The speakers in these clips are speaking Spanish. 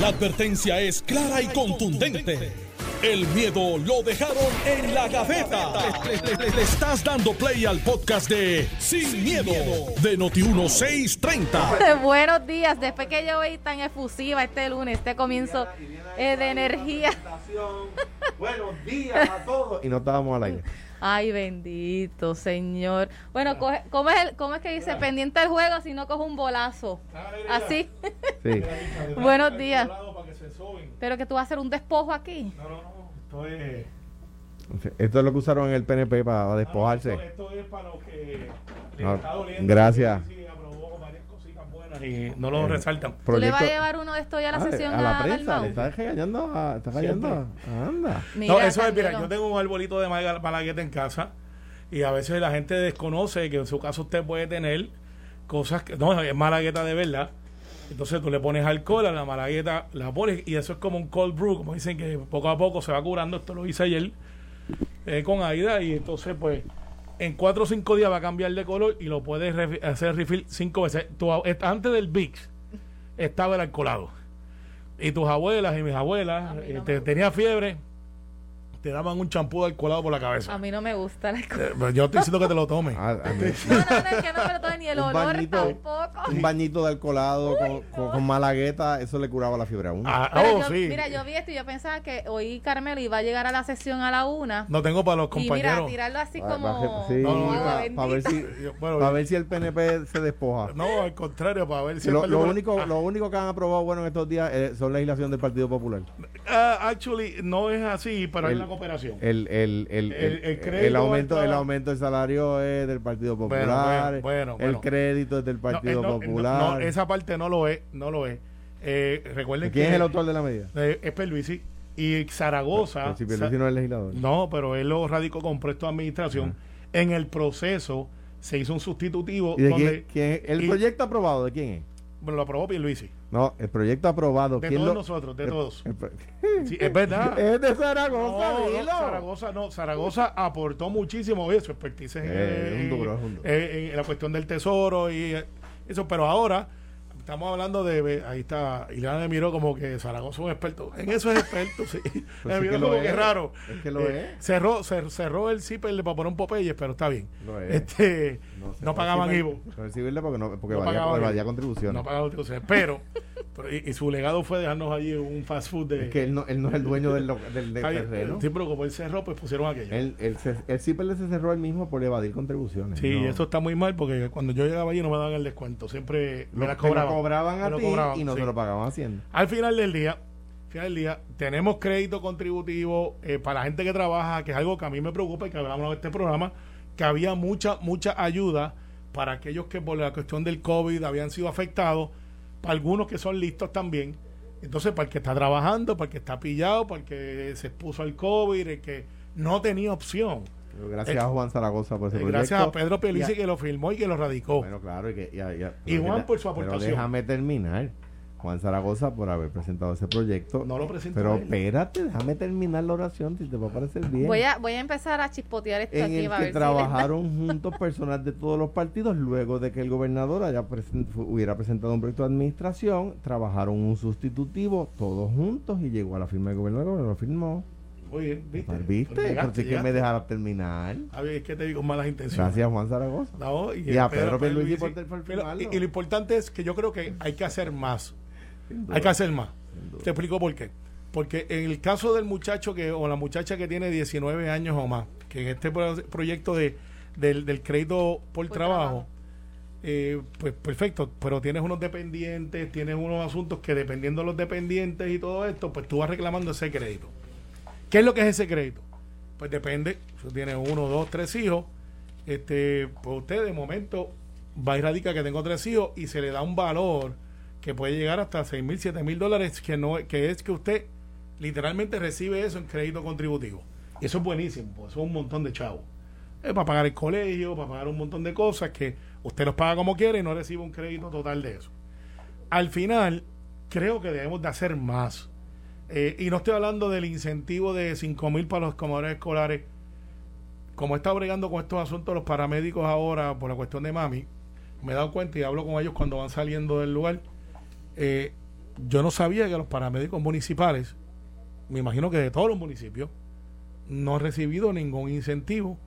La advertencia es clara y contundente. El miedo lo dejaron en la gaveta. Le, le- le- le estás dando play al podcast de Sin, miedo, de Noti1630. Buenos días, después que yo veí tan efusiva este lunes, este comienzo eh, de energía. Buenos días a todos. Y no estábamos al aire. Ay, bendito Señor. Bueno, coge- ¿cómo, es el- cómo es que dice pendiente del juego si no coge un bolazo? Así. Sí. Buenos días. Pero que tú vas a hacer un despojo aquí. No, no, no. Esto es, Esto es lo que usaron en el PNP para despojarse. esto, esto es para los que les está doliendo. gracias. Y no lo resaltan. ¿Tú le vas a llevar uno de estos ya a la Ah, sesión a la prensa. Le está regañando. a- Está regañando. Anda. Mira, no, eso es, mira, yo tengo un arbolito de malagueta en casa y a veces la gente desconoce que en su caso usted puede tener cosas que, no, es malagueta de verdad. Entonces tú le pones alcohol a la malagueta, la pones y eso es como un cold brew, como dicen que poco a poco se va curando. Esto lo hice ayer eh, con Aida y entonces pues en cuatro o cinco días va a cambiar de color y lo puedes hacer refill cinco veces. Tu antes del Vicks estaba el alcoholado. Y tus abuelas y mis abuelas no eh, me te- tenía fiebre, te daban un champú de alcoholado por la cabeza. A mí no me gusta cosa. Eh, pero yo estoy diciendo que te lo tomes. Ah, No, no, no, es que no me lo tomen ni el Un olor bañito. tampoco. Un bañito de alcoholado con, con, con malagueta, eso le curaba la fiebre a uno. Ah, oh, yo- sí. Mira, yo vi esto y yo pensaba que hoy Carmelo iba a llegar a la sesión a la una. No tengo para los y mira, compañeros. tirarlo así Va- como, sí, No, no, para ver si bueno, para ver si el PNP se despoja. No, al contrario, para ver si lo, el lo partido- único Ah, lo único que han aprobado bueno en estos días eh, son legislación del Partido Popular. ah, actually, no es así, pero hay El- una cooperación. El, el, el, El- el, el crédito el aumento el aumento del salario es del Partido Bueno, Popular. bueno, bueno, el bueno. crédito es del Partido no, Popular. no, esa parte no lo es, no lo es. Eh, recuerden ¿Quién que es el autor de la medida? eh, es Perluisi y Zaragoza. Pero si Pierluisi no es legislador. No, pero él lo radicó con presto de administración. En el proceso se hizo un sustitutivo ¿Y de donde quién, quién- el y- proyecto aprobado de quién es? Bueno, lo aprobó Pierluisi. No, el proyecto aprobado. De ¿quién todos lo- nosotros, de el- todos. el pro- Sí, es verdad. es de Zaragoza, No, no. Zaragoza no, Zaragoza aportó muchísimo, su expertise en, Eh, en- en- en la cuestión del tesoro y eso, pero ahora estamos hablando de, ahí está, Ileana me miró como que Zaragoza es un experto, en eso es experto, sí, Pues me miró que como que es. raro, Es que lo Eh, es. cerró, cer- cerró el zipper para poner un Popeye, pero está bien, Lo es. este, no, pagaban IVO, No recibirle porque, no, valía, valía contribuciones. no pagaban contribuciones, pero, pero y, y su legado fue dejarnos allí un fast food de... es que él no, él no es el dueño del, del, terreno. Sí, pero como él cerró, pues pusieron aquello. Él, él se, el CIPEL se cerró él mismo por evadir contribuciones. Sí, No. eso está muy mal porque cuando yo llegaba allí no me daban el descuento, siempre me Lo- la te lo cobraban. cobraban a Me ti cobraban, y no sí. se lo pagaban a Hacienda. Al final del día, final del día, tenemos crédito contributivo eh, para la gente que trabaja, que es algo que a mí me preocupa y que hablamos en este programa, que había mucha, mucha ayuda para aquellos que por la cuestión del COVID habían sido afectados, para algunos que son listos también. Entonces, para el que está trabajando, para el que está pillado, para el que se expuso al COVID, el que no tenía opción. Pero gracias Eh, a Juan Zaragoza por ese Eh, proyecto. gracias a Pedro Pelici a- que lo firmó y que lo radicó. Bueno, claro, y, que, y a- y a- Y pero Juan por su Pero aportación. déjame terminar. Juan Zaragoza por haber presentado ese proyecto. No lo presentó Pero él. espérate, déjame terminar la oración si te va a parecer bien. Voy a, voy a empezar a chispotear esto en aquí el que ver si trabajaron juntos personas de todos los partidos luego de que el gobernador haya presen- fu- hubiera presentado un proyecto de administración, trabajaron un sustitutivo todos juntos y llegó a la firma del gobernador, el gobernador lo firmó. Muy bien, ¿viste? Pues, ¿Viste? Pues llegaste, sí que me llegaste. dejara terminar. A ver, es que te digo con malas intenciones. Gracias Juan Zaragoza. No, y, Y a Pedro por- por y, y lo importante es que yo creo que hay que hacer más. Hay que hacer más. Te explico por qué. Porque en el caso del muchacho que o la muchacha que tiene 19 años o más, que en este pro- proyecto de, del, del crédito por, Por trabajo, trabajo. eh, pues perfecto, pero tienes unos dependientes, tienes unos asuntos que dependiendo de los dependientes y todo esto, pues tú vas reclamando ese crédito. ¿Qué es lo que es ese crédito? Pues depende, si tiene uno, dos, tres hijos, este, pues usted de momento va y radica que tengo tres hijos y se le da un valor que puede llegar hasta seis mil, siete mil dólares, que no, que es que usted literalmente recibe eso en crédito contributivo. Y eso es buenísimo, pues eso es un montón de chavos. Es para pagar el colegio, para pagar un montón de cosas que usted los paga como quiere y no recibe un crédito total de eso. Al final, creo que debemos de hacer más. Eh, y no estoy hablando del incentivo de 5 mil para los comedores escolares. Como está bregando con estos asuntos los paramédicos ahora por la cuestión de mami, me he dado cuenta y hablo con ellos cuando van saliendo del lugar. Eh, yo no sabía que los paramédicos municipales, me imagino que de todos los municipios, no han recibido ningún incentivo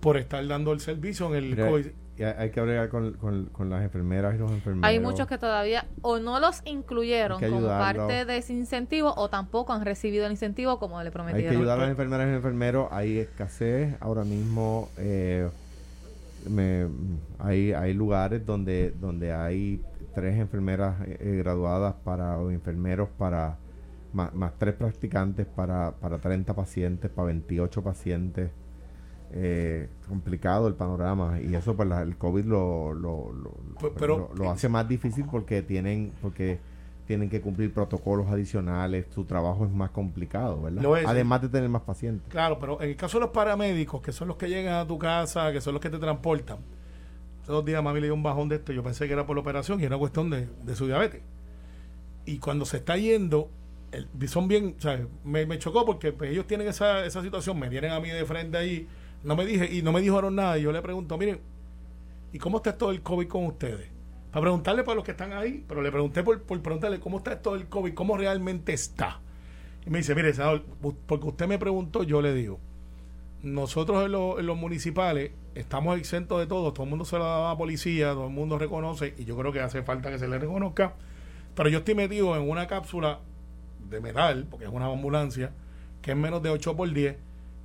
por estar dando el servicio en el COVID. y hay hay que hablar con, con- con las enfermeras y los enfermeros. Hay muchos que todavía o no los incluyeron como parte de ese incentivo o tampoco han recibido el incentivo como le Hay que prometieron. ayudar a las enfermeras y los enfermeros. Hay escasez ahora mismo. eh, me- hay, hay lugares donde, donde hay tres enfermeras eh, graduadas para o enfermeros para más, más tres practicantes para, para 30 pacientes, para 28 pacientes. Eh, complicado el panorama y eso pues la- el COVID lo, lo, lo, Pe- pero- lo- lo hace más difícil porque tienen porque tienen que cumplir protocolos adicionales, su trabajo es más complicado, ¿verdad? Lo es. Además de tener más pacientes. Claro, pero en el caso de los paramédicos, que son los que llegan a tu casa, que son los que te transportan, hace dos días mami le dio un bajón de esto, yo pensé que era por la operación y era cuestión de, su diabetes. Y cuando se está yendo, son bien, o sea, me, chocó porque pues, ellos tienen esa, esa situación, me tienen a mí de frente ahí, no me dije, y no me dijeron nada, y yo le pregunto, miren, ¿y cómo está todo el COVID con ustedes? Para preguntarle para los que están ahí, pero le pregunté por, por preguntarle cómo está todo el COVID, cómo realmente está. Y me dice, mire, porque usted me preguntó, yo le digo, nosotros en, los- en los municipales estamos exentos de todo, todo el mundo se lo da a la policía, todo el mundo reconoce, y yo creo que hace falta que se le reconozca, pero yo estoy metido en una cápsula de metal, porque es una ambulancia, que es menos de 8 por 10,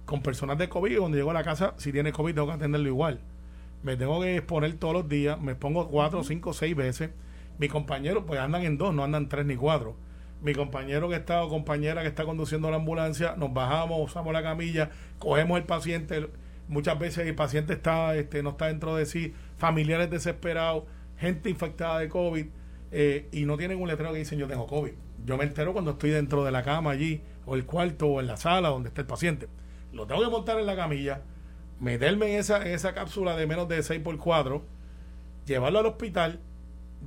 con personas de COVID, cuando llego a la casa, si tiene COVID tengo que atenderlo igual. Me tengo que exponer todos los días, me expongo 4, 5, 6 veces. Mis compañeros pues andan en dos, no andan tres ni cuatro. Mi compañero que está o compañera que está conduciendo la ambulancia, nos bajamos, usamos la camilla, cogemos el paciente. Muchas veces el paciente está, este, no está dentro de sí, familiares desesperados, gente infectada de COVID, eh, y no tienen un letrero que dicen yo tengo COVID. Yo me entero cuando estoy dentro de la cama allí, o el cuarto, o en la sala donde está el paciente. Lo tengo que montar en la camilla, meterme en esa, en esa cápsula de menos de 6x4, llevarlo al hospital,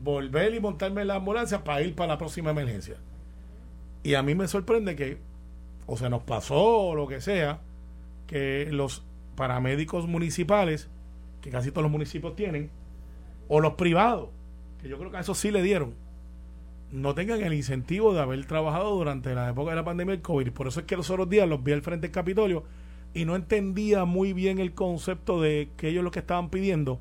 volver y montarme en la ambulancia para ir para la próxima emergencia. Y a mí me sorprende que, o se nos pasó o lo que sea, que los paramédicos municipales, que casi todos los municipios tienen, o los privados, que yo creo que a eso sí le dieron, no tengan el incentivo de haber trabajado durante la época de la pandemia del COVID. Por eso es que los otros días los vi al frente del Capitolio y no entendía muy bien el concepto de que ellos lo que estaban pidiendo.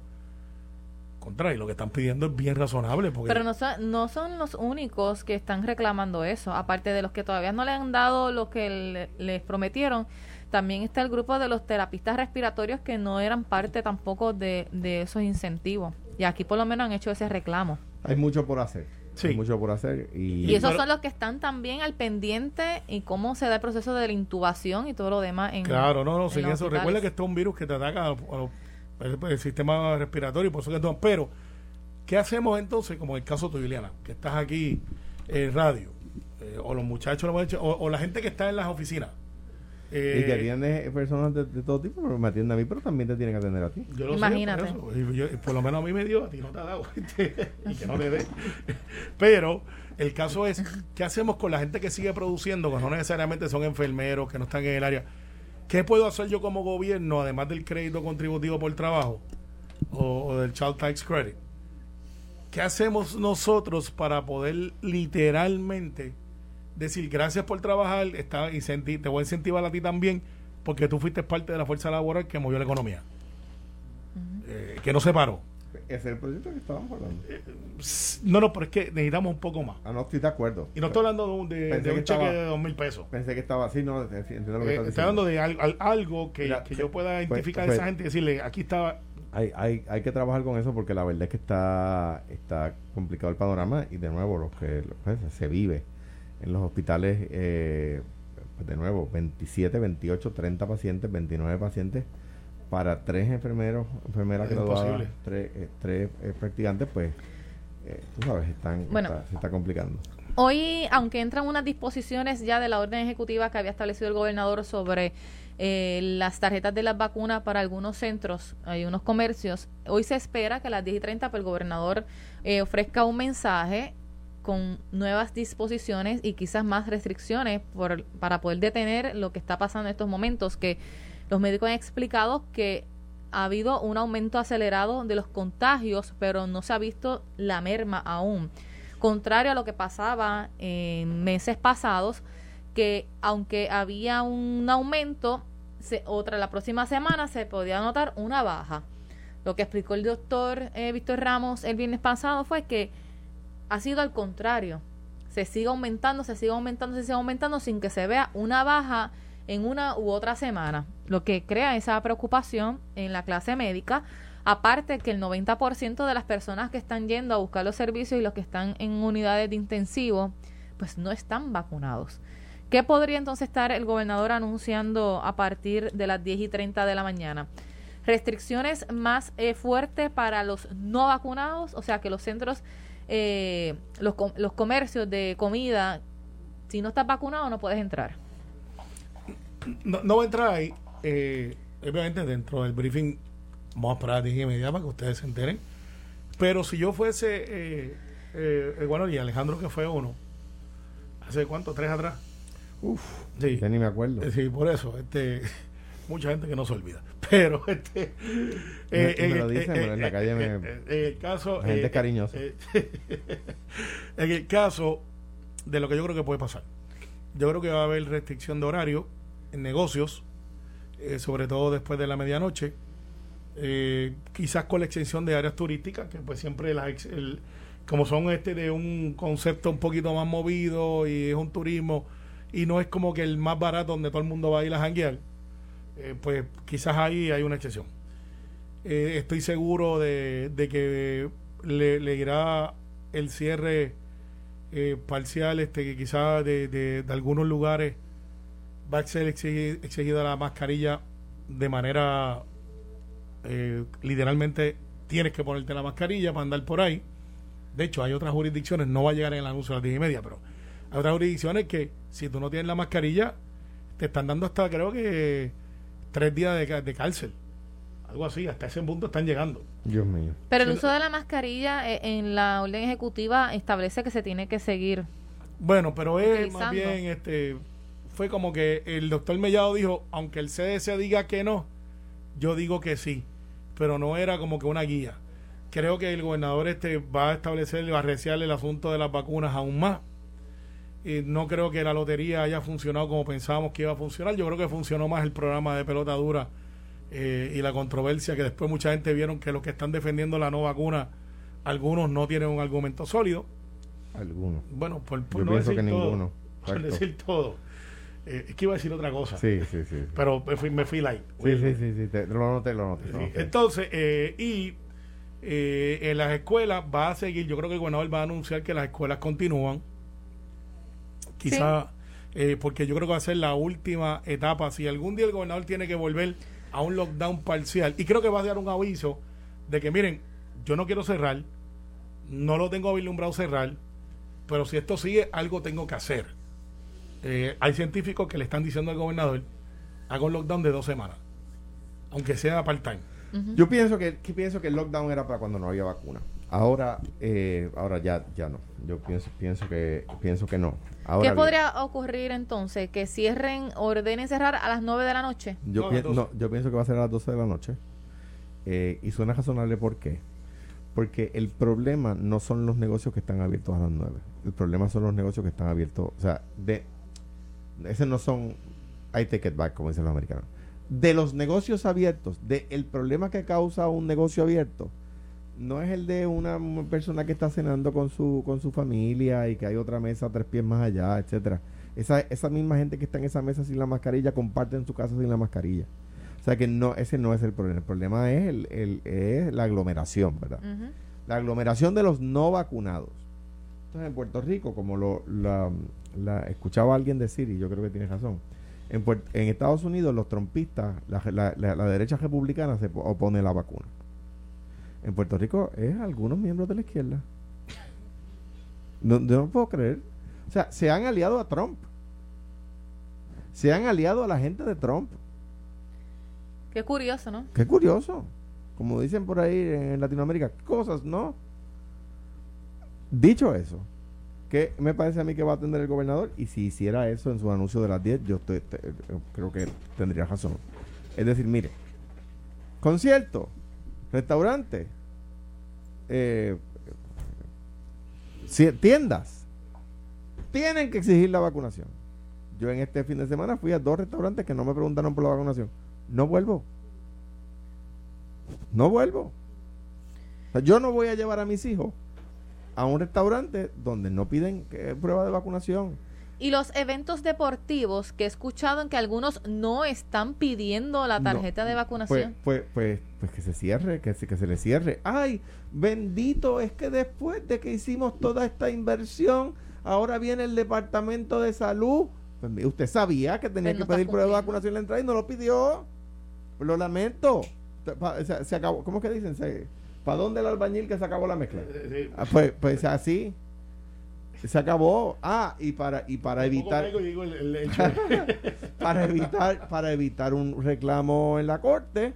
Contrario, lo que están pidiendo es bien razonable. Porque Pero no son, no son los únicos que están reclamando eso. Aparte de los que todavía no le han dado lo que le- les prometieron, también está el grupo de los terapistas respiratorios que no eran parte tampoco de, de esos incentivos. Y aquí por lo menos han hecho ese reclamo. Hay mucho por hacer. Sí. Hay mucho por hacer. Y, Y esos son los que están también al pendiente y cómo se da el proceso de la intubación y todo lo demás en Claro, no, no, en eso. hospitales. Recuerda que esto es un virus que te ataca a los- a los- el, el sistema respiratorio, por eso que no. Pero, ¿qué hacemos entonces, como en el caso tuyo, Liliana, que estás aquí en radio, eh, o los muchachos, los muchachos, o, o la gente que está en las oficinas? Eh, y que atiende personas de, de todo tipo, pero me atiende a mí, pero también te tienen que atender a ti. Yo lo sé, Imagínate. por, eso. Yo- por lo menos a mí me dio, a ti no te ha dado. y que no te dé. Pero el caso es, ¿qué hacemos con la gente que sigue produciendo, que no necesariamente son enfermeros, que no están en el área? ¿Qué puedo hacer yo como gobierno, además del crédito contributivo por trabajo o, o del Child Tax Credit? ¿Qué hacemos nosotros para poder literalmente decir gracias por trabajar, está te voy a incentivar a ti también, porque tú fuiste parte de la fuerza laboral que movió la economía? Eh, que no se paró. Ese es el proyecto que estábamos hablando. No, no, pero es que necesitamos un poco más. Ah, no, estoy de acuerdo. Y no estoy hablando de un, de, un que cheque de dos mil pesos. Pensé que estaba así, no, entiendo lo que Eh, estás estoy hablando de al- al- algo que, Mira, que yo pueda pues- identificar a esa gente y decirle, aquí estaba... Hay, hay, hay que trabajar con eso porque la verdad es que está, está complicado el panorama y de nuevo los que pues, se vive en los hospitales, eh, pues, de nuevo, 27, 28, 30 pacientes, 29 pacientes para tres enfermeros, enfermeras Es graduadas, tres, eh, tres eh, practicantes, pues eh, tú sabes, están, Bueno. está- se está complicando. Hoy, aunque entran unas disposiciones ya de la orden ejecutiva que había establecido el gobernador sobre eh, las tarjetas de las vacunas para algunos centros y unos comercios, hoy se espera que a las 10 y 30 pues, el gobernador eh, ofrezca un mensaje con nuevas disposiciones y quizás más restricciones por, para poder detener lo que está pasando en estos momentos, que los médicos han explicado que ha habido un aumento acelerado de los contagios, pero no se ha visto la merma aún. contrario a lo que pasaba en meses pasados, que aunque había un aumento, otra la próxima semana se podía notar una baja. Lo que explicó el doctor eh, Víctor Ramos el viernes pasado fue que ha sido al contrario. Se sigue aumentando, se sigue aumentando, se sigue aumentando sin que se vea una baja en una u otra semana, lo que crea esa preocupación en la clase médica, aparte que el 90% de las personas que están yendo a buscar los servicios y los que están en unidades de intensivo, pues no están vacunados. ¿Qué podría entonces estar el gobernador anunciando a partir de las 10 y 30 de la mañana? Restricciones más eh, fuertes para los no vacunados, o sea que los centros, eh, los, los comercios de comida, si no estás vacunado no puedes entrar no, no voy a entrar ahí. Eh, obviamente, dentro del briefing, vamos a esperar a 10 y media para que ustedes se enteren. Pero si yo fuese, eh, eh, bueno, y Alejandro que fue uno, ¿hace cuánto? ¿Tres atrás? Uf, sí. ya ni me acuerdo. Eh, sí, por eso, este, mucha gente que no se olvida. Pero, este. Eh, me, lo dicen, pero en la calle me. el caso. gente cariñosa. en el caso de lo que yo creo que puede pasar, yo creo que va a haber restricción de horario negocios, eh, sobre todo después de la medianoche, eh, quizás con la extensión de áreas turísticas, que pues siempre la, como son este de un concepto un poquito más movido y es un turismo y no es como que el más barato donde todo el mundo va a ir a janguear, eh, pues quizás ahí hay una excepción. estoy seguro de, que le, irá el cierre parcial, este quizás de algunos lugares va a ser exigida la mascarilla de manera eh, literalmente tienes que ponerte la mascarilla para andar por ahí. De hecho, hay otras jurisdicciones, no va a llegar en el anuncio a las 10 y media, pero hay otras jurisdicciones que si tú no tienes la mascarilla, te están dando hasta creo que tres días de, cárcel. Algo así, hasta ese punto están llegando. Dios mío. Pero el uso de la mascarilla eh, en la orden ejecutiva establece que se tiene que seguir. Bueno, pero es más bien este fue como que el doctor Mellado dijo, aunque el CDC diga que no, yo digo que sí, pero no era como que una guía. Creo que el gobernador este va a establecer, va a reciar el asunto de las vacunas aún más. Y no creo que la lotería haya funcionado como pensábamos que iba a funcionar. Yo creo que funcionó más el programa de pelota dura eh, y la controversia que después mucha gente vieron que los que están defendiendo la no vacuna, algunos no tienen un argumento sólido. Algunos. Bueno, por, no decir todo, Por decir todo. Eh, es que iba a decir otra cosa. Sí, sí, sí. Pero me fui, me fui light. Sí, sí, sí, sí, lo noté, lo noté. Entonces, eh, y eh, en las escuelas va a seguir, yo creo que el gobernador va a anunciar que las escuelas continúan. Quizá, porque yo creo que va a ser la última etapa. Si algún día el gobernador tiene que volver a un lockdown parcial, y creo que va a dar un aviso de que, miren, yo no quiero cerrar, no lo tengo vislumbrado cerrar, pero si esto sigue, algo tengo que hacer. Eh, hay científicos que le están diciendo al gobernador, haga un lockdown de dos semanas, aunque sea part-time. Yo pienso que, pienso que el lockdown era para cuando no había vacuna. Ahora, eh, ahora ya, ya no. Yo pienso, pienso que, pienso que no. ¿Qué podría ocurrir entonces? ¿Que cierren, ordenen cerrar a las 9 de la noche? Yo, yo pienso que va a ser a las 12 de la noche. Eh, y suena razonable, ¿por qué? Porque el problema no son los negocios que están abiertos a las 9. El problema son los negocios que están abiertos, o sea, de ese no son, I take it back, como dicen los americanos. De los negocios abiertos, de el problema que causa un negocio abierto, no es el de una persona que está cenando con su, con su familia y que hay otra mesa tres pies más allá, etcétera. Esa, esa misma gente que está en esa mesa sin la mascarilla comparten su casa sin la mascarilla. O sea que no, ese no es el problema. El problema es, el, el es la aglomeración, ¿verdad? La aglomeración de los no vacunados. Entonces en Puerto Rico, como lo, la, la, escuchaba alguien decir, y yo creo que tiene razón, en, en Estados Unidos los trompistas, la, la, derecha republicana se opone a la vacuna. En Puerto Rico es algunos miembros de la izquierda. No, yo no puedo creer. O sea, se han aliado a Trump. Se han aliado a la gente de Trump. Qué curioso, ¿no? Qué curioso. Como dicen por ahí en Latinoamérica, cosas, ¿no? Dicho eso, ¿Qué me parece a mí que va a atender el gobernador? Y si hiciera eso en su anuncio de las 10, yo creo que tendría razón. Es decir, mire, concierto, restaurante, eh, tiendas tienen que exigir la vacunación. Yo en este fin de semana fui a dos restaurantes que no me preguntaron por la vacunación. No vuelvo. No vuelvo. Yo no voy a llevar a mis hijos a un restaurante donde no piden eh, prueba de vacunación. Y los eventos deportivos que he escuchado en que algunos no están pidiendo la No, tarjeta de vacunación. pues, pues, pues que se cierre, que se, que se le cierre. Ay, bendito, es que después de que hicimos toda esta inversión, ahora viene el departamento de salud. Pues, usted sabía que tenía Pues no que pedir prueba de vacunación en la entrada y no lo pidió. Lo lamento. Se, se- se acabó, ¿cómo es que dicen? ¿Para dónde el albañil que se acabó la mezcla? Ah, pues, pues así. Se acabó. Ah, y para, y para evitar para evitar para evitar un reclamo en la corte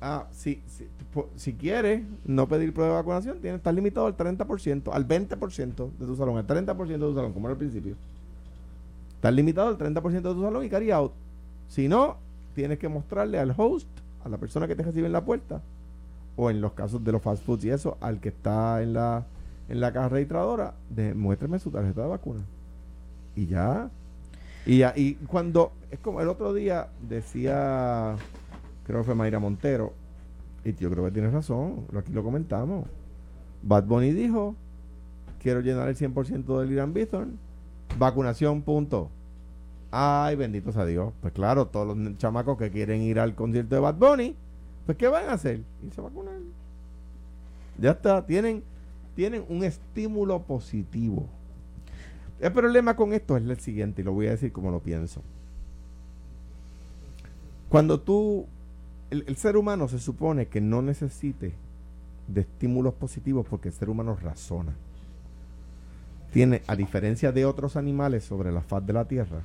ah, si, si, si quieres no pedir prueba de vacunación tienes estar limitado al 30% al 20% de tu salón al 30% de tu salón como era al principio estás limitado al 30% de tu salón y carry out si no tienes que mostrarle al host a la persona que te recibe en la puerta o en los casos de los fast foods y eso al que está en la en la caja registradora de su tarjeta de vacuna y ya y, ya- y cuando, es como el otro día decía, creo que fue Mayra Montero, y yo creo que tiene razón, aquí lo comentamos. Bad Bunny dijo, quiero llenar el 100% del Irán Bithorn, vacunación, punto. Ay, bendito sea Dios. Pues claro, todos los chamacos que quieren ir al concierto de Bad Bunny, pues ¿qué van a hacer? Irse a vacunar. Ya está, tienen, tienen un estímulo positivo. El problema con esto es el siguiente, y lo voy a decir como lo pienso. Cuando tú, el, el ser humano se supone que no necesite de estímulos positivos porque el ser humano razona. Tiene, a diferencia de otros animales sobre la faz de la Tierra,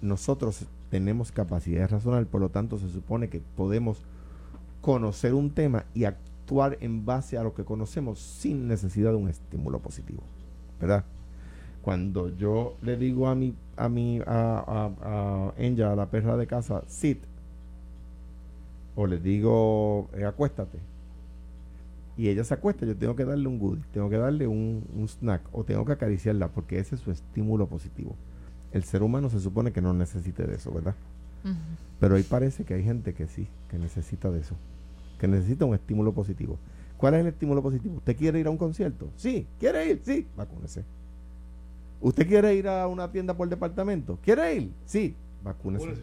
nosotros tenemos capacidad de razonar, por lo tanto se supone que podemos conocer un tema y actuar en base a lo que conocemos sin necesidad de un estímulo positivo. ¿Verdad? Cuando yo le digo a mi, a mi, a, a, a Enya, a la perra de casa, sit, o le digo, eh, acuéstate, y ella se acuesta, yo tengo que darle un goodie, tengo que darle un, un snack, o tengo que acariciarla, porque ese es su estímulo positivo. El ser humano se supone que no necesite de eso, ¿verdad? Pero ahí parece que hay gente que sí, que necesita de eso. Que necesita un estímulo positivo. ¿Cuál es el estímulo positivo? ¿Usted quiere ir a un concierto? Sí. ¿Quiere ir? Sí. Vacúnese. ¿Usted quiere ir a una tienda por departamento? ¿Quiere ir? Sí. Vacúnese.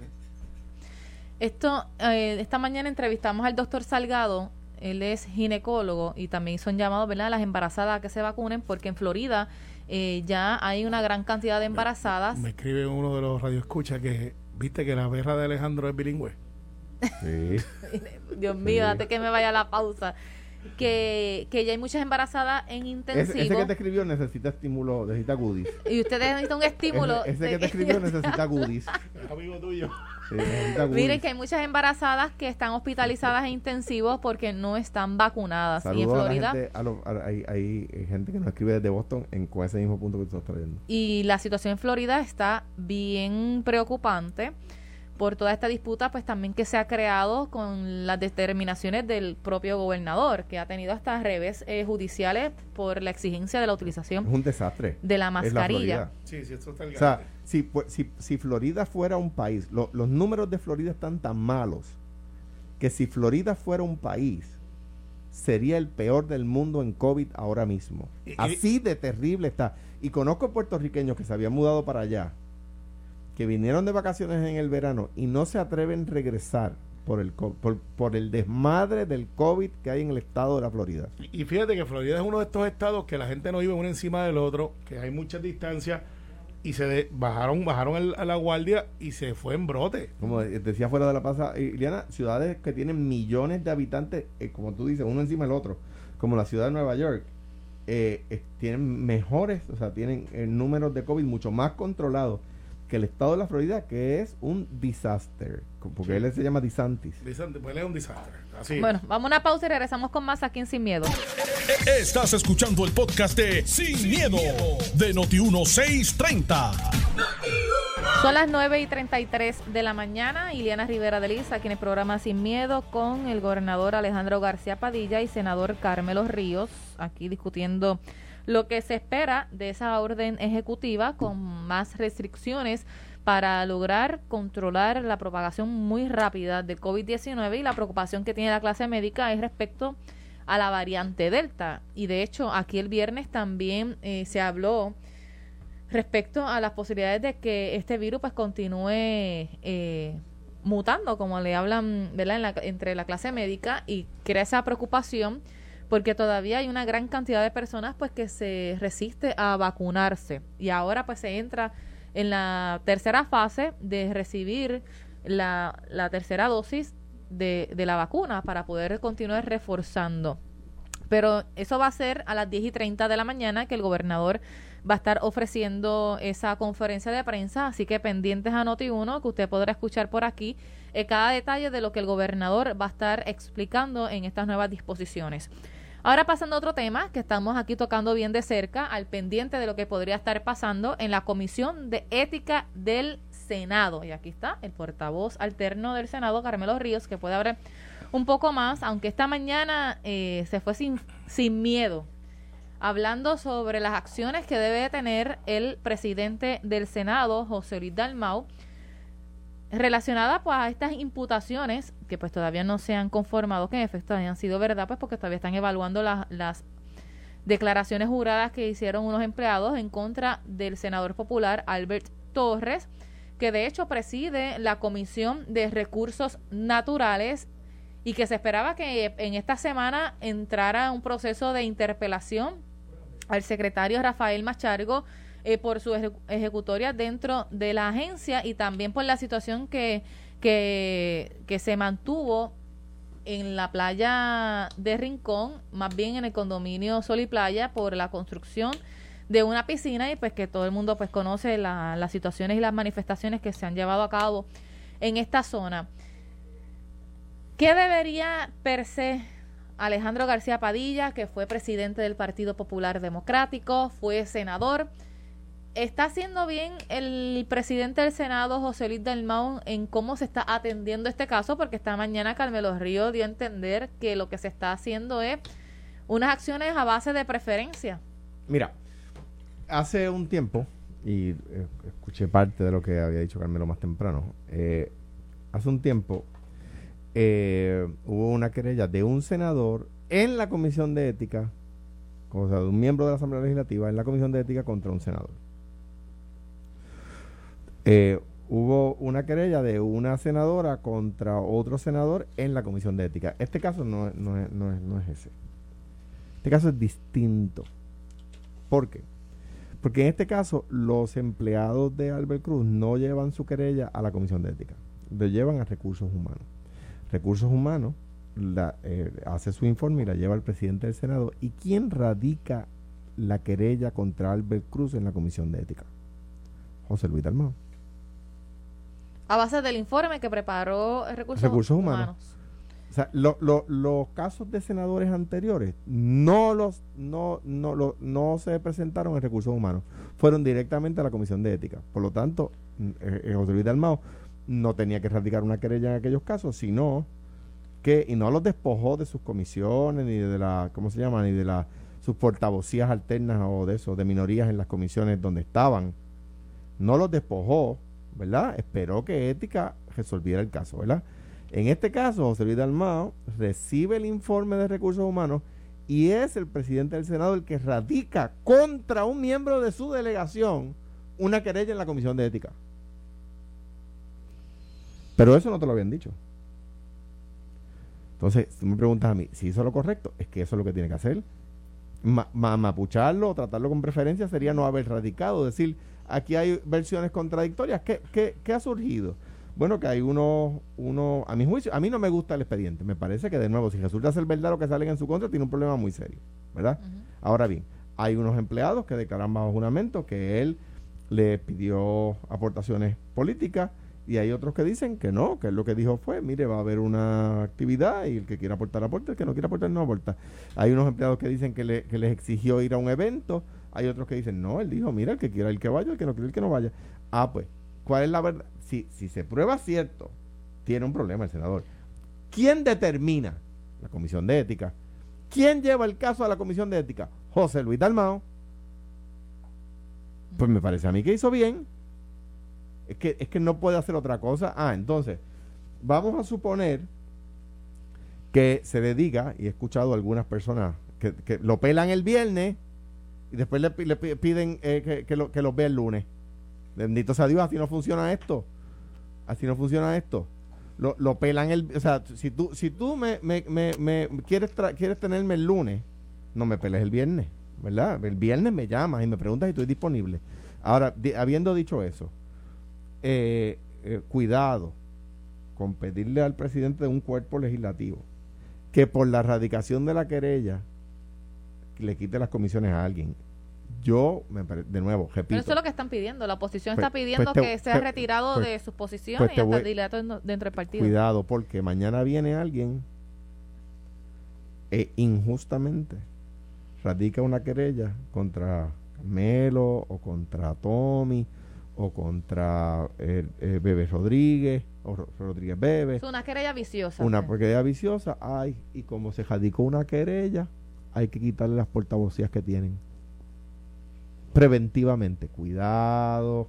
Esto, eh, esta mañana entrevistamos al doctor Salgado, él es ginecólogo y también hizo un llamado ¿verdad? a las embarazadas a que se vacunen porque en Florida eh, ya hay una gran cantidad de embarazadas. Me escribe uno de los radioescuchas que viste que la perra de Alejandro es bilingüe. Sí. Dios mío, Sí. date que me vaya a la pausa. Que, que ya hay muchas embarazadas en intensivo ese que te escribió necesita estímulo, necesita goodies. y ustedes necesitan un estímulo. Ese, que te escribió necesita goodies. Es amigo tuyo. Sí, necesita Miren que hay muchas embarazadas que están hospitalizadas en intensivos porque no están vacunadas. y en Saludos a la Florida. gente, a los- a- hay, hay gente que nos escribe desde Boston en, con ese mismo punto que tú estás trayendo. Y la situación en Florida está bien preocupante por toda esta disputa, pues también que se ha creado con las determinaciones del propio gobernador, que ha tenido hasta revés eh, judiciales por la exigencia de la Es utilización un desastre. de la Es la mascarilla. Sí, sí, esto está el O sea, si, fu- si, si Florida fuera un país, lo- los números de Florida están tan malos que si Florida fuera un país, sería el peor del mundo en COVID ahora mismo. Así de terrible está. Y conozco puertorriqueños que se habían mudado para allá, que vinieron de vacaciones en el verano y no se atreven a regresar por el, por, por el desmadre del COVID que hay en el estado de la Florida. Y fíjate que Florida es uno de estos estados que la gente no vive uno encima del otro, que hay muchas distancias y se de- bajaron bajaron el- a la guardia y se fue en brote. Como de- decía fuera de la pasa, eh, Iliana, ciudades que tienen millones de habitantes, eh, como tú dices, uno encima del otro, como la ciudad de Nueva York, eh, eh, tienen mejores, o sea, tienen números de COVID mucho más controlados que el estado de la Florida, que es un disaster, porque Sí. él se llama Disantis. Dicen, pues él es un desastre. Así. Bueno, vamos a una pausa y regresamos con más aquí en Sin Miedo. Estás escuchando el podcast de Sin, miedo, de Noti1630. Son las 9 y 33 de la mañana. Iliana Rivera de Liz, aquí en el programa Sin Miedo, con el gobernador Alejandro García Padilla y senador Carmelo Ríos, aquí discutiendo lo que se espera de esa orden ejecutiva con más restricciones para lograr controlar la propagación muy rápida del COVID-19 y la preocupación que tiene la clase médica es respecto a la variante Delta. Y de hecho, aquí el viernes también eh, se habló respecto a las posibilidades de que este virus pues continúe eh, mutando, como le hablan ¿verdad? entre la clase médica, y crea esa preocupación porque todavía hay una gran cantidad de personas pues que se resiste a vacunarse y ahora pues se entra en la tercera fase de recibir la, tercera dosis de, de, la vacuna para poder continuar reforzando. Pero eso va a ser a las 10 y 30 de la mañana que el gobernador va a estar ofreciendo esa conferencia de prensa, así que pendientes a Noti1, que usted podrá escuchar por aquí eh, cada detalle de lo que el gobernador va a estar explicando en estas nuevas disposiciones. Ahora pasando a otro tema que estamos aquí tocando bien de cerca, al pendiente de lo que podría estar pasando en la Comisión de Ética del Senado. Y aquí está el portavoz alterno del Senado, Carmelo Ríos, que puede hablar un poco más, aunque esta mañana eh, se fue sin, sin miedo, hablando sobre las acciones que debe tener el presidente del Senado, José Luis Dalmau, relacionada pues a estas imputaciones que pues todavía no se han conformado que en efecto hayan sido verdad pues porque todavía están evaluando las declaraciones juradas que hicieron unos empleados en contra del senador popular Albert Torres que de hecho preside la Comisión de Recursos Naturales y que se esperaba que en esta semana entrara un proceso de interpelación al secretario Rafael Machargo eh, por su ejecutoria dentro de la agencia y también por la situación que, que, se mantuvo en la playa de Rincón, más bien en el condominio Sol y Playa, por la construcción de una piscina y pues que todo el mundo pues conoce las situaciones y las manifestaciones que se han llevado a cabo en esta zona. ¿Qué debería per se Alejandro García Padilla, que fue presidente del Partido Popular Democrático, fue senador, ¿Está haciendo bien el presidente del Senado, José Luis Dalmau, en cómo se está atendiendo este caso? Porque esta mañana Carmelo Río dio a entender que lo que se está haciendo es unas acciones a base de preferencia. Mira, hace un tiempo, y eh, escuché parte de lo que había dicho Carmelo más temprano, eh, hace un tiempo eh, hubo una querella de un senador en la Comisión de Ética, o sea, de un miembro de la Asamblea Legislativa en la Comisión de Ética contra un senador. Eh, hubo una querella de una senadora contra otro senador en la Comisión de Ética. Este caso no, no, es, no, es, no es ese. Este caso es distinto. ¿Por qué? Porque en este caso los empleados de Albert Cruz no llevan su querella a la Comisión de Ética, lo llevan a Recursos Humanos. Recursos Humanos eh, hace su informe y la lleva al presidente del Senado. ¿Y quién radica la querella contra Albert Cruz en la Comisión de Ética? José Luis Dalmau a base del informe que preparó Recursos, Humanos. O sea, los casos de senadores anteriores no los no no no se presentaron en Recursos Humanos, fueron directamente a la Comisión de Ética. Por lo tanto, eh, eh, José Luis Dalmao no tenía que radicar una querella en aquellos casos, sino que y no los despojó de sus comisiones ni de la ¿cómo se llama? ni de la sus portavocías alternas o de eso, de minorías en las comisiones donde estaban. No los despojó, ¿verdad? Esperó que Ética resolviera el caso, ¿verdad? En este caso, José Luis Dalmao recibe el informe de recursos humanos y es el presidente del Senado el que radica contra un miembro de su delegación una querella en la Comisión de Ética. Pero eso no te lo habían dicho. Entonces, si me preguntas a mí si hizo lo correcto, es que eso es lo que tiene que hacer. mapucharlo o tratarlo con preferencia sería no haber radicado, decir, aquí hay versiones contradictorias. ¿Qué, qué, qué ha surgido? Bueno, que hay uno, uno, a mi juicio, a mí no me gusta el expediente. Me parece que, de nuevo, si resulta ser verdad lo que salen en su contra, tiene un problema muy serio, ¿verdad? Ahora bien, hay unos empleados que declaran bajo juramento que él le pidió aportaciones políticas y hay otros que dicen que no, que lo que dijo fue, mire, va a haber una actividad y el que quiera aportar aporta, el que no quiera aportar no aporta. Hay unos empleados que dicen que, le, que les exigió ir a un evento hay otros que dicen, no, él dijo, mira, el que quiera el que vaya, el que no quiera el que no vaya. Ah, pues, ¿cuál es la verdad? Si, si se prueba cierto, tiene un problema el senador. ¿Quién determina? La comisión de ética. ¿Quién lleva el caso a la comisión de ética? José Luis Dalmao, Pues me parece a mí que hizo bien. Es que, es que no puede hacer otra cosa. Ah, entonces, vamos a suponer que se dedica, y he escuchado a algunas personas que, que lo pelan el viernes y después le, le pi- piden eh, que, que lo, que los vea el lunes. Bendito sea Dios, así no funciona esto. Así no funciona esto. Lo, lo pelan el... O sea, si tú, si tú me, me, me, quieres, quieres tenerme el lunes, no me peles el viernes, ¿verdad? El viernes me llamas y me preguntas si estoy disponible. Ahora, habiendo dicho eso, eh, eh, cuidado con pedirle al presidente de un cuerpo legislativo que por la erradicación de la querella le quite las comisiones a alguien. Yo, me pare- de nuevo, repito. Pero eso es lo que están pidiendo. La oposición Pues- está pidiendo pues te- que sea pues- retirado de sus posiciones y hasta dilato dentro del partido. Cuidado, porque mañana viene alguien e injustamente radica una querella contra Carmelo o contra Tommy o contra eh, eh, Bebe Rodríguez o Ro- Rodríguez Bebe. Es una querella viciosa. Una querella viciosa, ay, y como se radicó una querella, hay que quitarle las portavocías que tienen. Preventivamente, cuidado,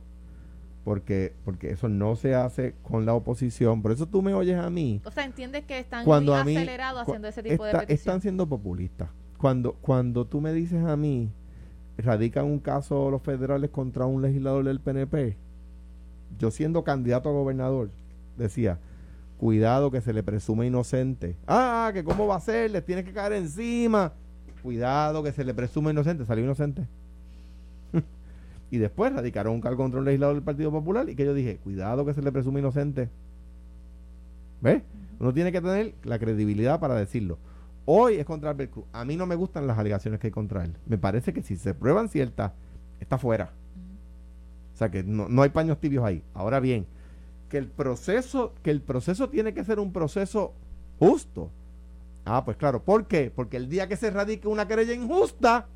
porque, porque eso no se hace con la oposición. Por eso tú me oyes a mí. O sea, entiendes que están Cuando muy a mí haciendo ese tipo está- de petición. están siendo populistas. Cuando, cuando tú me dices a mí, radican un caso los federales contra un legislador del PNP, yo siendo candidato a gobernador, decía, cuidado que se le presume inocente. Ah, que cómo va a ser, les tiene que caer encima. Cuidado que se le presume inocente, salió inocente. y después radicaron un cargo contra un legislador del Partido Popular y que yo dije, cuidado que se le presume inocente. ¿Ves? Uno tiene que tener la credibilidad para decirlo. Hoy es contra Albert Cruz. A mí no me gustan las alegaciones que hay contra él. Me parece que si se prueban ciertas, está fuera. O sea que no, no hay paños tibios ahí. Ahora bien, que el proceso, que el proceso tiene que ser un proceso justo. Ah, pues claro. ¿Por qué? Porque el día que se radique una querella injusta,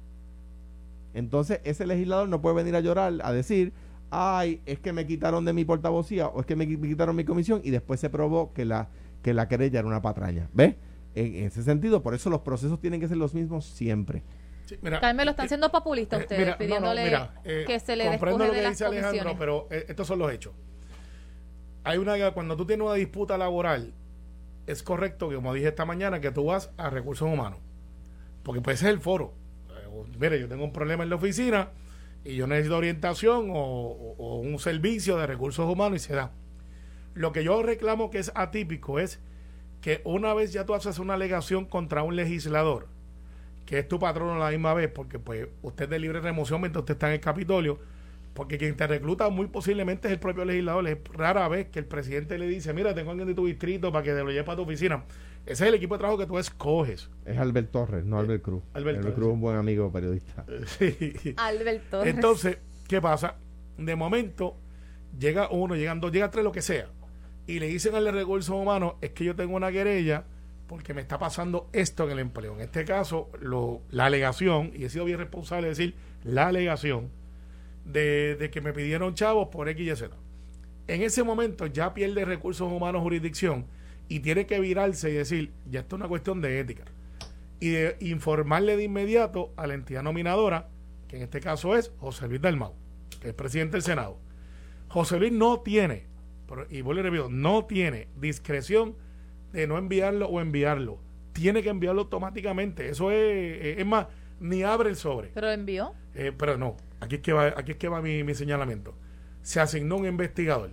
entonces ese legislador no puede venir a llorar, a decir, ay, es que me quitaron de mi portavocía o es que me, qui- me quitaron mi comisión y después se probó que la, que la querella era una patraña. ¿Ves? En, en ese sentido, por eso los procesos tienen que ser los mismos siempre. Sí, mira, Carmelo, están eh, siendo populistas eh, ustedes, mira, no, no, pidiéndole mira, eh, que se le comprendo lo de que las dice Alejandro, pero eh, estos son los hechos. Hay una cuando tú tienes una disputa laboral, es correcto que como dije esta mañana que tú vas a recursos humanos, porque pues ese es el foro. Eh, mire, yo tengo un problema en la oficina y yo necesito orientación o un servicio de recursos humanos y se da. Lo que yo reclamo que es atípico es que una vez ya tú haces una alegación contra un legislador, que es tu patrono a la misma vez, porque pues usted es de libre remoción mientras usted está en el Capitolio, porque quien te recluta muy posiblemente es el propio legislador. Es rara vez que el presidente le dice, mira, tengo alguien de tu distrito para que te lo lleve a tu oficina. Ese es el equipo de trabajo que tú escoges. Es Albert Torres, no Albert Cruz. Albert Torres, Cruz es un buen amigo periodista. Sí. Alberto. Entonces, ¿qué pasa? De momento, llega uno, llegan dos, llega tres, lo que sea. Y le dicen al de recursos humanos, es que yo tengo una querella porque me está pasando esto en el empleo. En este caso, lo, la alegación, y he sido bien responsable de decir la alegación, de, de que me pidieron chavos por X y Z. En ese momento ya pierde recursos humanos jurisdicción y tiene que virarse y decir, ya esto es una cuestión de ética. Y de informarle de inmediato a la entidad nominadora, que en este caso es José Luis Dalmau, que es presidente del Senado. José Luis no tiene, y vuelvo y repito, no tiene discreción de no enviarlo o enviarlo. Tiene que enviarlo automáticamente. Eso es, es más, ni abre el sobre. Pero envió. Eh, pero no, aquí es que va, aquí es que va mi, mi señalamiento. Se asignó un investigador.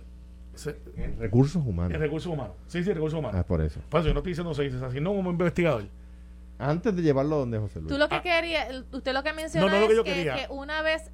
Se- Recursos humanos. en recursos humanos. Sí, sí, recursos humanos. Ah, por eso. Por eso yo no estoy diciendo se dice, se asignó un investigador. Antes de llevarlo donde José Luis. Tú lo que Ah. quería, usted lo que menciona No, no lo que es yo que, quería. que una vez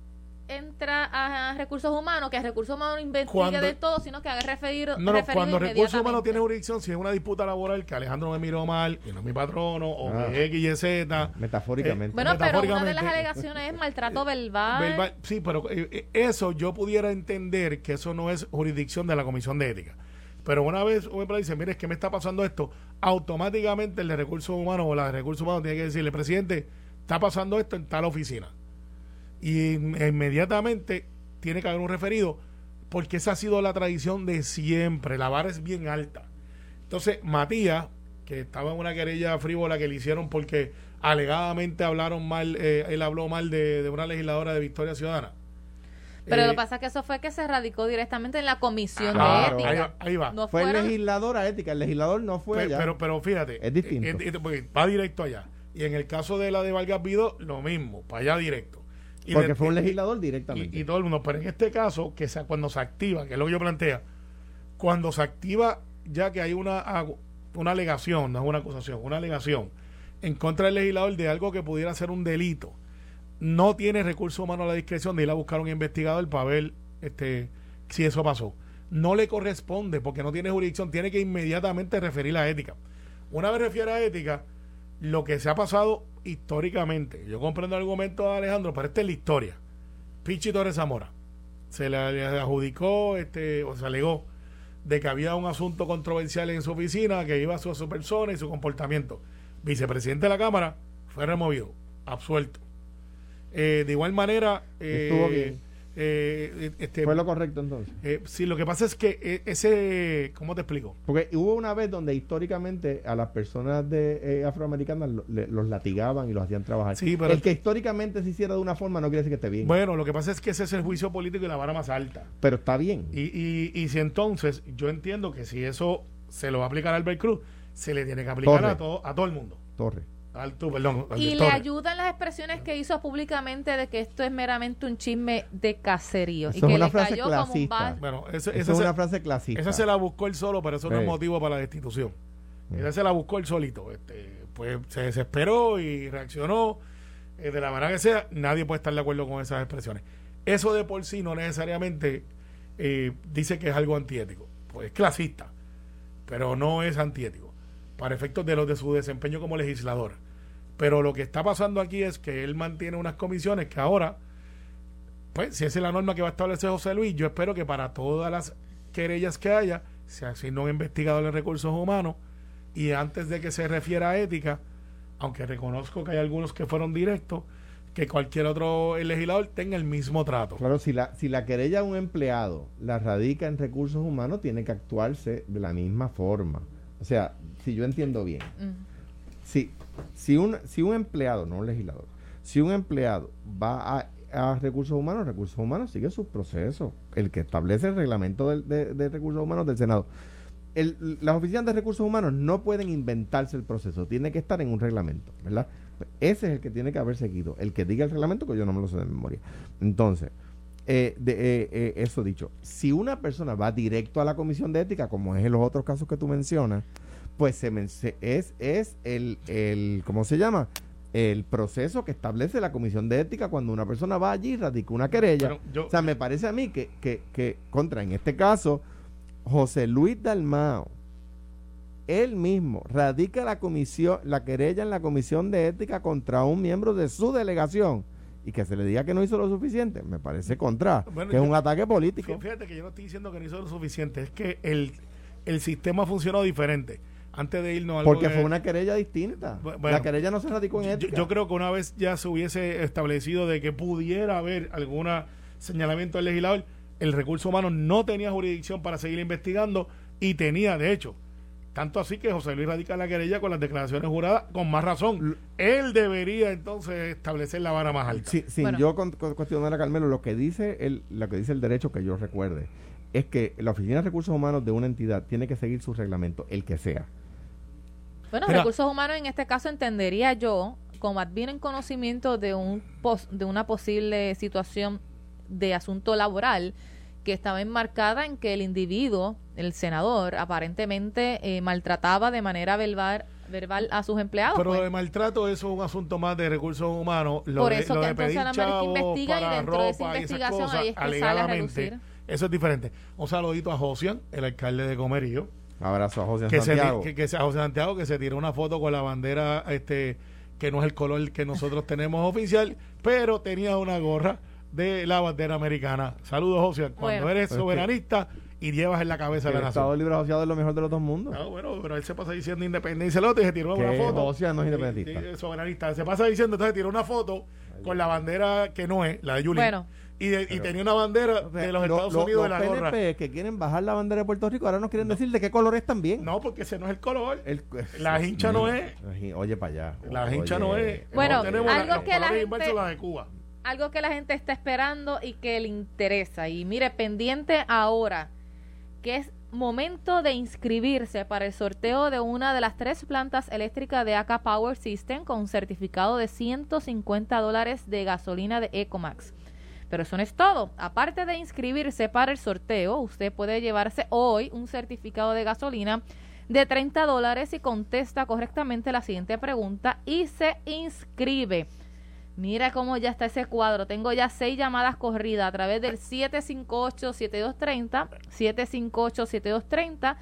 entra a recursos humanos, que recursos humanos no investigue Cuando- del todo, sino que haga referir, No, no, cuando recursos humanos tiene jurisdicción, si es una disputa laboral que Alejandro me miró mal, y no es mi patrono, o Ah. que es X, Y, Z. Metafóricamente. Bueno, pero una de las alegaciones es maltrato verbal. verbal- sí, pero eh, eh, eso yo pudiera entender que eso no es jurisdicción de la Comisión de Ética. Pero una vez un empleado dice, mire, es que me está pasando esto, automáticamente el de recursos humanos o la de recursos humanos tiene que decirle, presidente, está pasando esto en tal oficina. Y in- inmediatamente tiene que haber un referido, porque esa ha sido la tradición de siempre. La vara es bien alta. Entonces, Matías, que estaba en una querella frívola que le hicieron porque alegadamente hablaron mal, eh, él habló mal de, de una legisladora de Victoria Ciudadana. Pero Eh, lo que pasa es que eso fue que se radicó directamente en la comisión Claro. de ahí ética. va, ahí va. No Fue el fueron- legislador a ética. El legislador no fue Pe- allá. pero, pero fíjate. Es distinto. eh, eh, porque va directo allá. Y en el caso de la de Vargas Vido, lo mismo, para allá directo. Porque de- fue un legislador directamente. y todo el mundo. Pero en este caso, que sea cuando se activa, que es lo que yo plantea, cuando se activa ya que hay una, una alegación, no es una acusación, una alegación en contra del legislador de algo que pudiera ser un delito, no tiene recursos humanos a la discreción de ir a buscar a un investigador para ver este, si eso pasó. No le corresponde porque no tiene jurisdicción, tiene que inmediatamente referir a ética. Una vez refiere a ética, lo que se ha pasado históricamente, yo comprendo el argumento de Alejandro, pero esta es la historia. Pichi Torres Zamora se le, le adjudicó este, o se alegó de que había un asunto controversial en su oficina que iba a su, su persona y su comportamiento. Vicepresidente de la Cámara fue removido, absuelto. Eh, de igual manera, eh, Estuvo bien. Eh, este, fue lo correcto entonces. eh, sí, lo que pasa es que eh, ese, ¿cómo te explico? Porque hubo una vez donde históricamente a las personas de eh, afroamericanas lo- le- los latigaban y los hacían trabajar. Sí, pero- el que históricamente se hiciera de una forma no quiere decir que esté bien. Bueno, lo que pasa es que ese es el juicio político y la vara más alta. pero está bien. Y, y, y si entonces, yo entiendo que si eso se lo va a aplicar a Albert Cruz, se le tiene que aplicar Torre. a todo, a todo el mundo. Torre. Perdón, al Y le ayudan las expresiones que hizo públicamente de que esto es meramente un chisme de cacerío. Eso y es que una le frase cayó como un Bueno, ese- Esa esa es se- una frase clasista. esa se la buscó él solo, pero eso no es motivo para la destitución. Sí. Esa se la buscó él solito. Este, pues se desesperó y reaccionó eh, de la manera que sea. Nadie puede estar de acuerdo con esas expresiones. Eso de por sí no necesariamente eh, dice que es algo antiético. Pues es clasista, pero no es antiético. Para efectos de los de su desempeño como legislador. Pero lo que está pasando aquí es que él mantiene unas comisiones que ahora, pues si esa es la norma que va a establecer José Luis, yo espero que para todas las querellas que haya, se asigne un investigador de recursos humanos y antes de que se refiera a ética, aunque reconozco que hay algunos que fueron directos, que cualquier otro legislador tenga el mismo trato. Claro, si la, si la querella de un empleado la radica en recursos humanos, tiene que actuarse de la misma forma. O sea, si yo entiendo bien. Si, si, un, si un empleado, no un legislador, si un empleado va a, a recursos humanos, recursos humanos sigue sus procesos, el que establece el reglamento de, de recursos humanos del Senado. El- las oficinas de recursos humanos no pueden inventarse el proceso, tiene que estar en un reglamento, ¿verdad? Ese es el que tiene que haber seguido, el que diga el reglamento, que yo no me lo sé de memoria. Entonces, eh, de, eh, eh, eso dicho, si una persona va directo a la comisión de ética, como es en los otros casos que tú mencionas, pues se es, es el, el, ¿cómo se llama? El proceso que establece la comisión de ética cuando una persona va allí y radica una querella. Yo- o sea, me parece a mí que, que, que, contra, en este caso, José Luis Dalmao, él mismo radica la comisión, la querella en la comisión de ética contra un miembro de su delegación y que se le diga que no hizo lo suficiente, me parece contra, Bueno, que es un ataque político. Fí- Fíjate que yo no estoy diciendo que no hizo lo suficiente, es que el, el sistema funcionó diferente. Antes de irnos algo Porque que- fue una querella distinta. Bueno, la querella no se radicó en yo, ética. yo creo que una vez ya se hubiese establecido de que pudiera haber algún señalamiento del legislador, el recurso humano no tenía jurisdicción para seguir investigando y tenía, de hecho, tanto así que José Luis radica la querella con las declaraciones juradas con más razón. Él debería entonces establecer la vara más alta. Sí, sin Bueno. yo con, con- cuestionar a Carmelo, lo que dice el, lo que dice el derecho que yo recuerde es que la Oficina de Recursos Humanos de una entidad tiene que seguir su reglamento, el que sea. Bueno, Mira. recursos humanos en este caso entendería yo, como advienen conocimiento de un pos- de una posible situación de asunto laboral que estaba enmarcada en que el individuo, el senador, aparentemente eh, maltrataba de manera verbal, verbal a sus empleados. Pero pues. lo de maltrato eso es un asunto más de recursos humanos. Lo Por de, eso lo que de entonces pedir a la que investiga y dentro de esa investigación cosas, ahí es que sale a alegadamente, relucir. Eso es diferente. Un saludito a Josian, el alcalde de Comerío, Abrazo a José que se, Santiago. que, que se- a José Santiago que se tiró una foto con la bandera este que no es el color que nosotros tenemos oficial, pero tenía una gorra de la bandera americana. Saludos, José. Cuando Bueno. eres que- soberanista y llevas en la cabeza el la Estado nación. Libre Asociado es lo mejor de los dos mundos. Ah, bueno, pero él se pasa diciendo independencia el otro y se tiró una Que foto. José no es independentista. soberanista. Se pasa diciendo, entonces tiró una foto con la bandera que no es, la de Yulín. Bueno. Y, de- y tenía una bandera de los lo- Estados lo- Unidos de los la gorra. PNP que quieren bajar la bandera de Puerto Rico ahora nos quieren decir de qué color es también. No, porque ese no es el color. El- La hincha no es. Oye, para allá. La hincha no es. Bueno, algo los que la gente- la de Cuba. algo que la gente está esperando y que le interesa. Y mire, pendiente ahora, que es momento de inscribirse para el sorteo de una de las tres plantas eléctricas de AK Power System con un certificado de 150 dólares de gasolina de Ecomax. Pero eso no es todo. Aparte de inscribirse para el sorteo, usted puede llevarse hoy un certificado de gasolina de 30 dólares y contesta correctamente la siguiente pregunta y se inscribe. Mira cómo ya está ese cuadro. Tengo ya seis llamadas corridas a través del 758-7230, 758-7230,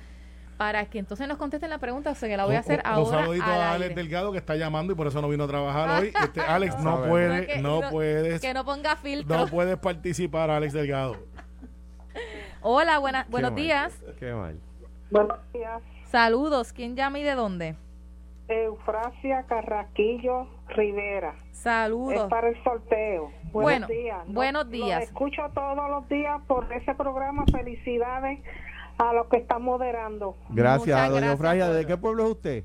para que entonces nos contesten la pregunta. O sea, que la voy a hacer ahora. Un saludito a Alex Delgado que está llamando y por eso no vino a trabajar hoy. Este, Alex, no, puede, no, puedes. Que no ponga filtro. No puedes participar, Alex Delgado. Hola, buena, buenos días. Qué mal. Buenos días. Saludos. ¿Quién llama y de dónde? Eufrasia Carraquillo Rivera. Saludos. Es para el sorteo. Buenos Buenos días. buenos días. Lo escucho todos los días por ese programa. Felicidades a los que están moderando. Gracias, Muchas doña por- ¿De qué pueblo es usted?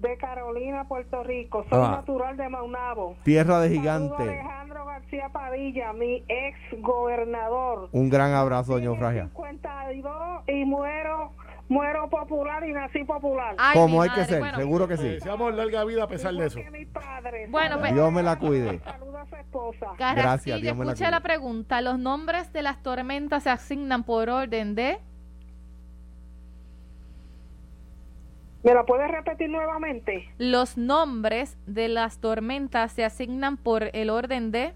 De Carolina, Puerto Rico. Soy Ah. natural de Maunabo. Tierra de Saludo gigante. Alejandro García Padilla, mi ex gobernador. Un gran abrazo, doña Eufrasia. 52 y muero, muero popular y nací popular. Ay, Como hay que madre, ser, bueno. seguro que Le sí. deseamos larga vida a pesar de eso. que mi padre. Bueno, pues- Dios me la cuide. Saludo a su esposa. Gracias, Dios me la cuide. la pregunta. ¿Los nombres de las tormentas se asignan por orden de? ¿Me la puedes repetir nuevamente? Los nombres de las tormentas se asignan por el orden de.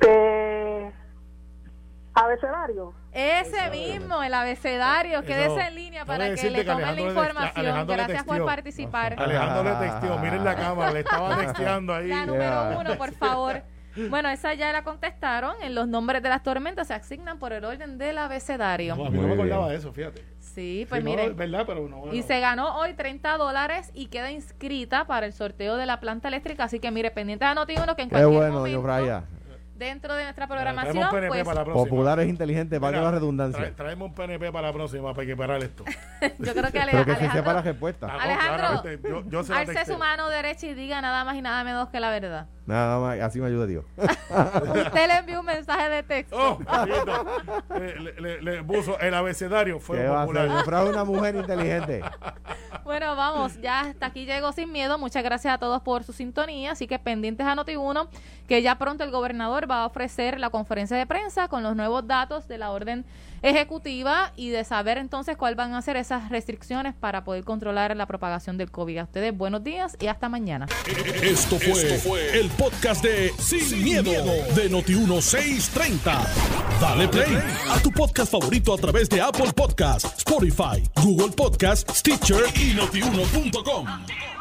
De abecedario. Ese mismo, el abecedario. Eso, Quédese en línea para que le tomen la información. Gracias por participar. Alejandro le texteó, miren la cámara, le estaba texteando ahí. La número uno, por favor. Bueno, esa ya la contestaron. En los nombres de las tormentas se asignan por el orden del abecedario. No, a mí no Muy me bien. acordaba de eso, fíjate. Sí, pues Sí, no, mire. es verdad, pero no. Y se ganó hoy 30 dólares y queda inscrita para el sorteo de la planta eléctrica. Así que mire, pendiente de Noti1 que en Qué cualquier bueno, momento, Eufrasia. Dentro de nuestra Traemos programación, un PNP pues para la próxima. Populares inteligentes, valga la redundancia. trae- traemos un PNP para la próxima para equiparar esto. yo creo que Ale- Pero que se sepa la Alejandro, respuesta. Ah, no, Alejandro, yo, yo se alce su mano derecha y diga nada más y nada menos que la verdad. Nada más, así me ayuda Dios. Usted le envió un mensaje de texto. Oh, le, le- le- le puso el abecedario fue ¿Qué va a popular. una mujer inteligente. Bueno, vamos, ya hasta aquí llegó sin miedo. Muchas gracias a todos por su sintonía. Así que pendientes a Noti1, que ya pronto el gobernador va a ofrecer la conferencia de prensa con los nuevos datos de la orden ejecutiva y de saber entonces cuáles van a ser esas restricciones para poder controlar la propagación del COVID. A ustedes buenos días y hasta mañana. Esto fue, el podcast de Sin, miedo, de Noti1630. Dale play a tu podcast favorito a través de Apple Podcasts, Spotify, Google Podcasts, Stitcher y notiuno.com.